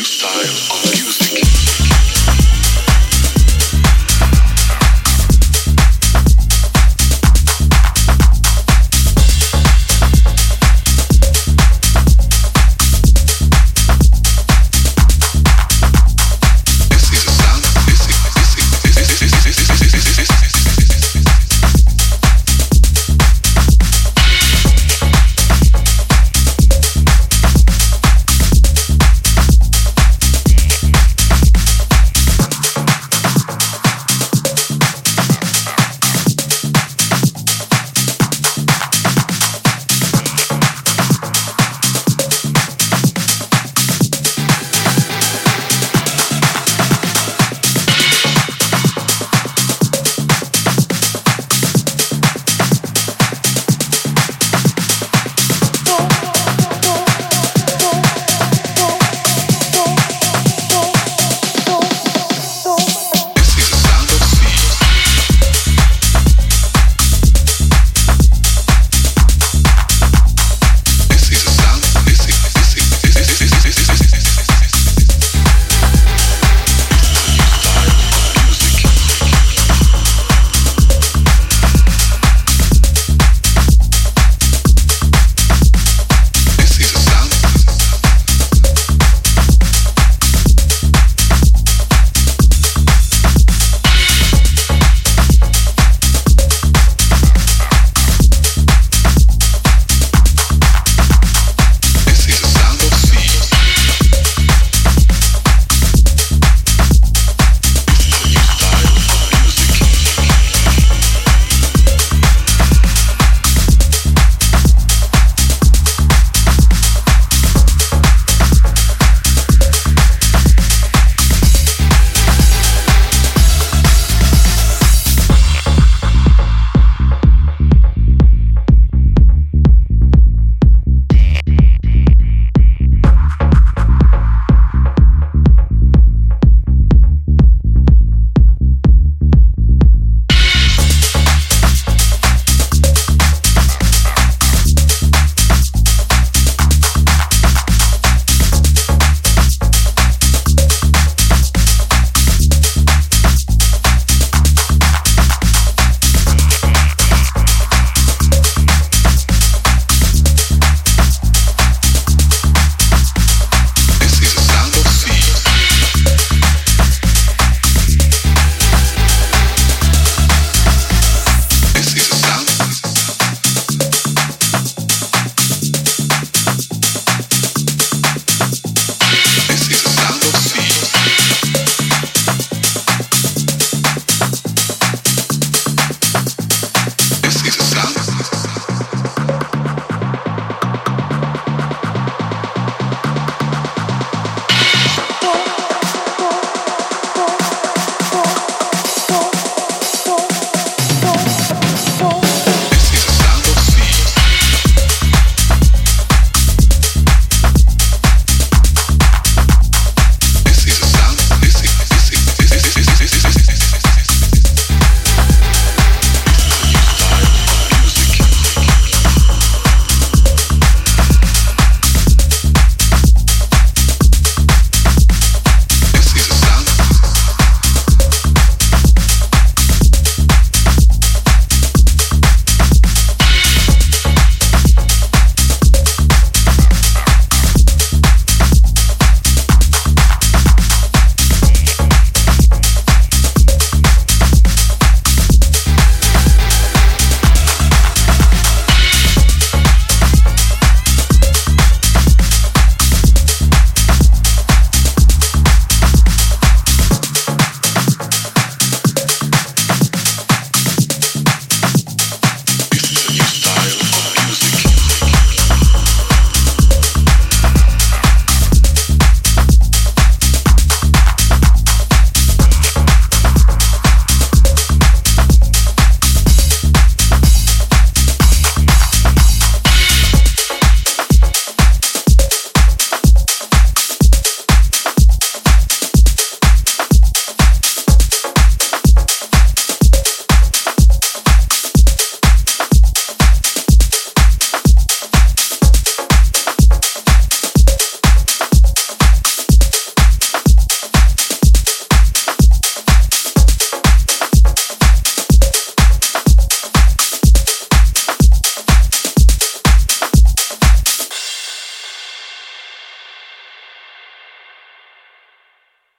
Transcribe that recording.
new style of music.